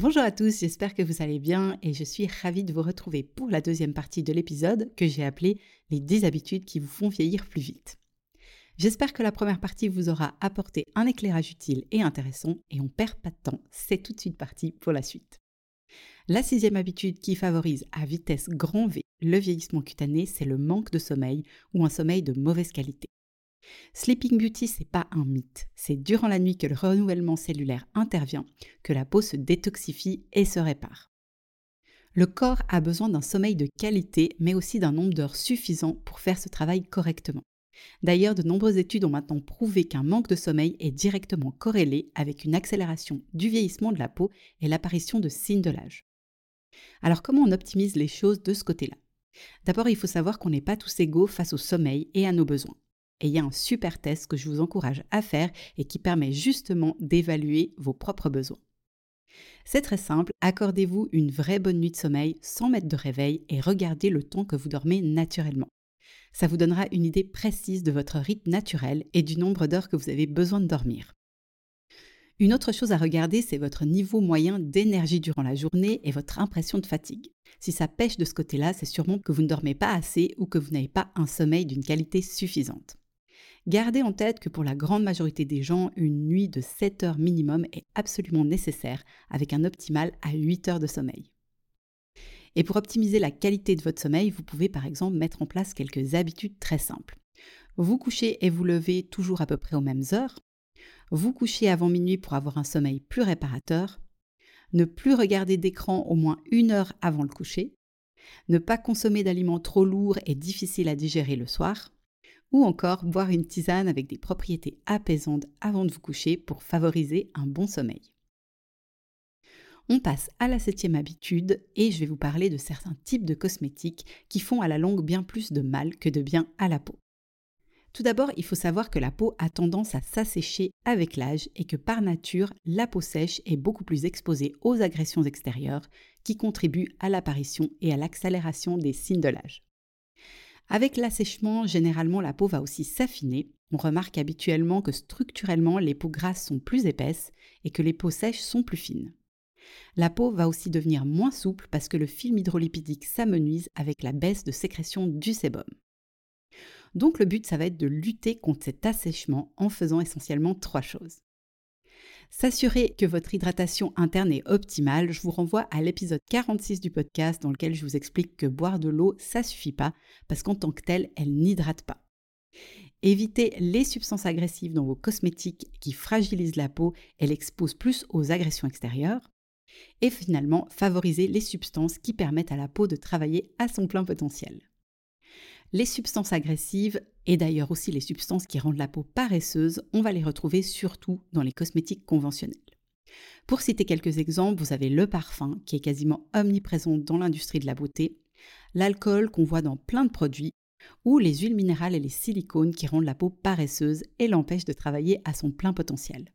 Bonjour à tous, j'espère que vous allez bien et je suis ravie de vous retrouver pour la deuxième partie de l'épisode que j'ai appelé les 10 habitudes qui vous font vieillir plus vite. J'espère que la première partie vous aura apporté un éclairage utile et intéressant et on perd pas de temps, c'est tout de suite parti pour la suite. La sixième habitude qui favorise à vitesse grand V le vieillissement cutané, c'est le manque de sommeil ou un sommeil de mauvaise qualité. Sleeping Beauty, c'est pas un mythe. C'est durant la nuit que le renouvellement cellulaire intervient, que la peau se détoxifie et se répare. Le corps a besoin d'un sommeil de qualité, mais aussi d'un nombre d'heures suffisant pour faire ce travail correctement. D'ailleurs, de nombreuses études ont maintenant prouvé qu'un manque de sommeil est directement corrélé avec une accélération du vieillissement de la peau et l'apparition de signes de l'âge. Alors comment on optimise les choses de ce côté-là? D'abord, il faut savoir qu'on n'est pas tous égaux face au sommeil et à nos besoins. Et il y a un super test que je vous encourage à faire et qui permet justement d'évaluer vos propres besoins. C'est très simple, accordez-vous une vraie bonne nuit de sommeil sans mettre de réveil et regardez le temps que vous dormez naturellement. Ça vous donnera une idée précise de votre rythme naturel et du nombre d'heures que vous avez besoin de dormir. Une autre chose à regarder, c'est votre niveau moyen d'énergie durant la journée et votre impression de fatigue. Si ça pêche de ce côté-là, c'est sûrement que vous ne dormez pas assez ou que vous n'avez pas un sommeil d'une qualité suffisante. Gardez en tête que pour la grande majorité des gens, une nuit de 7 heures minimum est absolument nécessaire, avec un optimal à 8 heures de sommeil. Et pour optimiser la qualité de votre sommeil, vous pouvez par exemple mettre en place quelques habitudes très simples. Vous couchez et vous levez toujours à peu près aux mêmes heures. Vous couchez avant minuit pour avoir un sommeil plus réparateur. Ne plus regarder d'écran au moins une heure avant le coucher. Ne pas consommer d'aliments trop lourds et difficiles à digérer le soir ou encore boire une tisane avec des propriétés apaisantes avant de vous coucher pour favoriser un bon sommeil. On passe à la septième habitude et je vais vous parler de certains types de cosmétiques qui font à la longue bien plus de mal que de bien à la peau. Tout d'abord, il faut savoir que la peau a tendance à s'assécher avec l'âge et que par nature, la peau sèche est beaucoup plus exposée aux agressions extérieures qui contribuent à l'apparition et à l'accélération des signes de l'âge. Avec l'assèchement, généralement la peau va aussi s'affiner. On remarque habituellement que structurellement les peaux grasses sont plus épaisses et que les peaux sèches sont plus fines. La peau va aussi devenir moins souple parce que le film hydrolipidique s'amenuise avec la baisse de sécrétion du sébum. Donc le but, ça va être de lutter contre cet assèchement en faisant essentiellement trois choses. S'assurer que votre hydratation interne est optimale, je vous renvoie à l'épisode 46 du podcast dans lequel je vous explique que boire de l'eau, ça suffit pas, parce qu'en tant que telle, elle n'hydrate pas. Évitez les substances agressives dans vos cosmétiques qui fragilisent la peau et l'exposent plus aux agressions extérieures. Et finalement, favorisez les substances qui permettent à la peau de travailler à son plein potentiel. Les substances agressives, et d'ailleurs aussi les substances qui rendent la peau paresseuse, on va les retrouver surtout dans les cosmétiques conventionnels. Pour citer quelques exemples, vous avez le parfum, qui est quasiment omniprésent dans l'industrie de la beauté, l'alcool qu'on voit dans plein de produits, ou les huiles minérales et les silicones qui rendent la peau paresseuse et l'empêchent de travailler à son plein potentiel.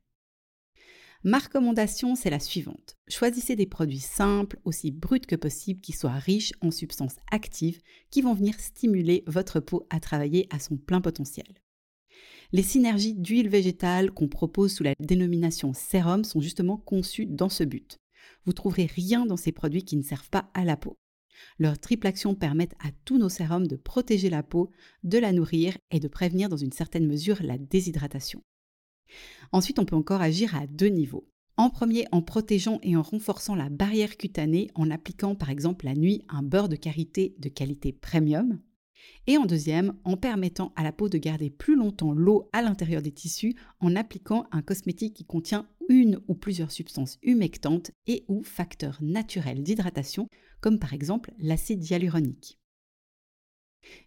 Ma recommandation, c'est la suivante. Choisissez des produits simples, aussi bruts que possible, qui soient riches en substances actives, qui vont venir stimuler votre peau à travailler à son plein potentiel. Les synergies d'huile végétale qu'on propose sous la dénomination sérum sont justement conçues dans ce but. Vous trouverez rien dans ces produits qui ne servent pas à la peau. Leur triple action permettent à tous nos sérums de protéger la peau, de la nourrir et de prévenir dans une certaine mesure la déshydratation. Ensuite, on peut encore agir à deux niveaux. En premier, en protégeant et en renforçant la barrière cutanée en appliquant par exemple la nuit un beurre de karité de qualité premium. Et en deuxième, en permettant à la peau de garder plus longtemps l'eau à l'intérieur des tissus en appliquant un cosmétique qui contient une ou plusieurs substances humectantes et ou facteurs naturels d'hydratation, comme par exemple l'acide hyaluronique.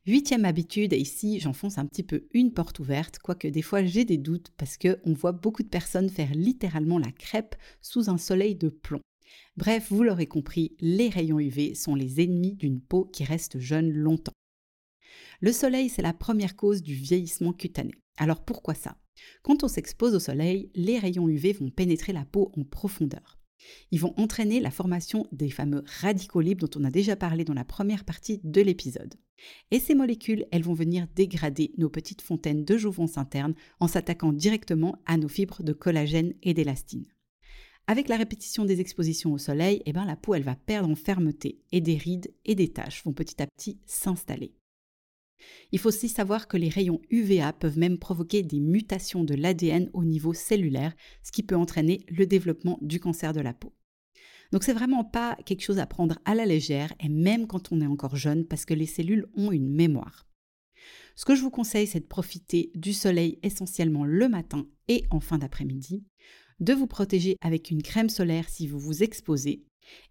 Huitième habitude, et ici j'enfonce un petit peu une porte ouverte, quoique des fois j'ai des doutes parce qu'on voit beaucoup de personnes faire littéralement la crêpe sous un soleil de plomb. Bref, vous l'aurez compris, les rayons UV sont les ennemis d'une peau qui reste jeune longtemps. Le soleil, c'est la première cause du vieillissement cutané. Alors pourquoi ça? Quand on s'expose au soleil, les rayons UV vont pénétrer la peau en profondeur. Ils vont entraîner la formation des fameux radicaux libres dont on a déjà parlé dans la première partie de l'épisode. Et ces molécules, elles vont venir dégrader nos petites fontaines de jouvence interne en s'attaquant directement à nos fibres de collagène et d'élastine. Avec la répétition des expositions au soleil, eh ben, la peau elle va perdre en fermeté et des rides et des taches vont petit à petit s'installer. Il faut aussi savoir que les rayons UVA peuvent même provoquer des mutations de l'ADN au niveau cellulaire, ce qui peut entraîner le développement du cancer de la peau. Donc c'est vraiment pas quelque chose à prendre à la légère et même quand on est encore jeune parce que les cellules ont une mémoire. Ce que je vous conseille, c'est de profiter du soleil essentiellement le matin et en fin d'après-midi, de vous protéger avec une crème solaire si vous vous exposez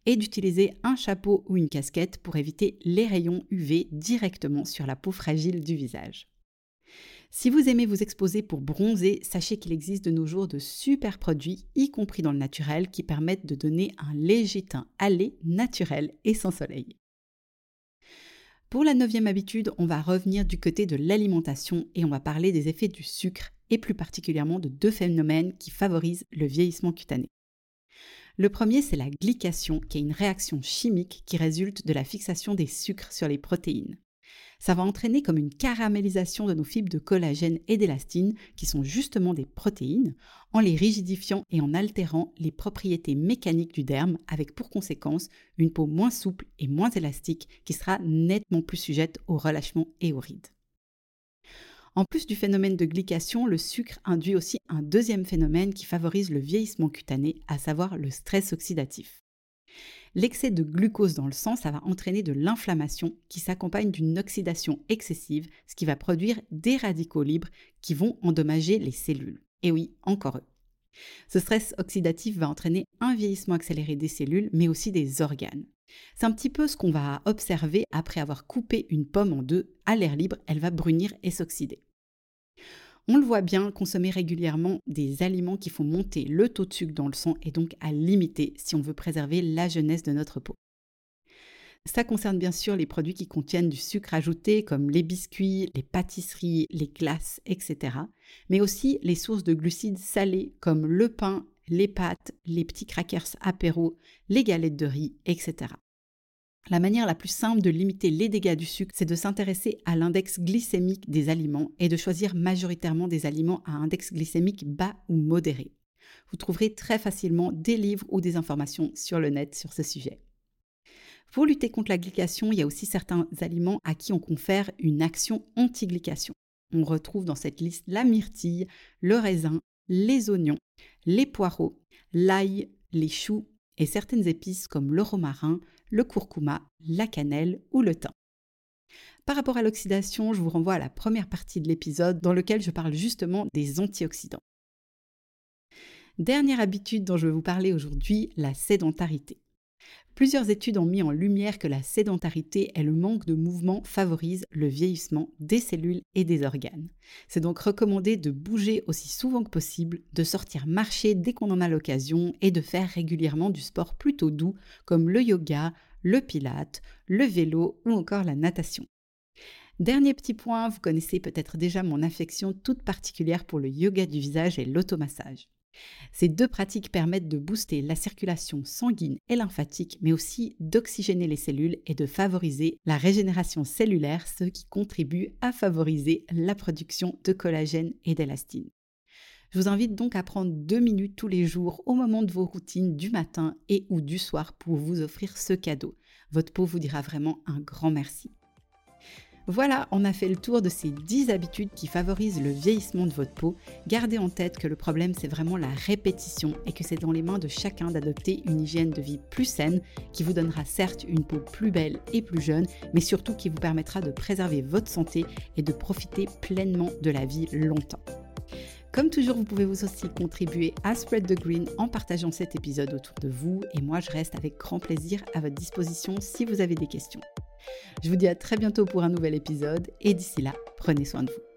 et d'utiliser un chapeau ou une casquette pour éviter les rayons UV directement sur la peau fragile du visage. Si vous aimez vous exposer pour bronzer, sachez qu'il existe de nos jours de super produits, y compris dans le naturel, qui permettent de donner un léger teint allé, naturel et sans soleil. Pour la neuvième habitude, on va revenir du côté de l'alimentation et on va parler des effets du sucre et plus particulièrement de deux phénomènes qui favorisent le vieillissement cutané. Le premier, c'est la glycation, qui est une réaction chimique qui résulte de la fixation des sucres sur les protéines. Ça va entraîner comme une caramélisation de nos fibres de collagène et d'élastine, qui sont justement des protéines, en les rigidifiant et en altérant les propriétés mécaniques du derme, avec pour conséquence une peau moins souple et moins élastique, qui sera nettement plus sujette au relâchement et aux rides. En plus du phénomène de glycation, le sucre induit aussi un deuxième phénomène qui favorise le vieillissement cutané, à savoir le stress oxydatif. L'excès de glucose dans le sang, ça va entraîner de l'inflammation qui s'accompagne d'une oxydation excessive, ce qui va produire des radicaux libres qui vont endommager les cellules. Et oui, encore eux. Ce stress oxydatif va entraîner un vieillissement accéléré des cellules, mais aussi des organes. C'est un petit peu ce qu'on va observer après avoir coupé une pomme en deux à l'air libre, elle va brunir et s'oxyder. On le voit bien, consommer régulièrement des aliments qui font monter le taux de sucre dans le sang et donc à limiter si on veut préserver la jeunesse de notre peau. Ça concerne bien sûr les produits qui contiennent du sucre ajouté comme les biscuits, les pâtisseries, les glaces, etc. Mais aussi les sources de glucides salés comme le pain, les pâtes, les petits crackers apéro, les galettes de riz, etc. La manière la plus simple de limiter les dégâts du sucre, c'est de s'intéresser à l'index glycémique des aliments et de choisir majoritairement des aliments à index glycémique bas ou modéré. Vous trouverez très facilement des livres ou des informations sur le net sur ce sujet. Pour lutter contre la glycation, il y a aussi certains aliments à qui on confère une action anti-glycation. On retrouve dans cette liste la myrtille, le raisin, les oignons, les poireaux, l'ail, les choux et certaines épices comme le romarin, le curcuma, la cannelle ou le thym. Par rapport à l'oxydation, je vous renvoie à la première partie de l'épisode dans lequel je parle justement des antioxydants. Dernière habitude dont je vais vous parler aujourd'hui, la sédentarité. Plusieurs études ont mis en lumière que la sédentarité et le manque de mouvement favorisent le vieillissement des cellules et des organes. C'est donc recommandé de bouger aussi souvent que possible, de sortir marcher dès qu'on en a l'occasion et de faire régulièrement du sport plutôt doux comme le yoga, le pilate, le vélo ou encore la natation. Dernier petit point, vous connaissez peut-être déjà mon affection toute particulière pour le yoga du visage et l'automassage. Ces deux pratiques permettent de booster la circulation sanguine et lymphatique, mais aussi d'oxygéner les cellules et de favoriser la régénération cellulaire, ce qui contribue à favoriser la production de collagène et d'élastine. Je vous invite donc à prendre deux minutes tous les jours au moment de vos routines du matin et ou du soir pour vous offrir ce cadeau. Votre peau vous dira vraiment un grand merci. Voilà, on a fait le tour de ces 10 habitudes qui favorisent le vieillissement de votre peau. Gardez en tête que le problème, c'est vraiment la répétition et que c'est dans les mains de chacun d'adopter une hygiène de vie plus saine qui vous donnera certes une peau plus belle et plus jeune, mais surtout qui vous permettra de préserver votre santé et de profiter pleinement de la vie longtemps. Comme toujours, vous pouvez vous aussi contribuer à Spread the Green en partageant cet épisode autour de vous et moi je reste avec grand plaisir à votre disposition si vous avez des questions. Je vous dis à très bientôt pour un nouvel épisode et d'ici là, prenez soin de vous.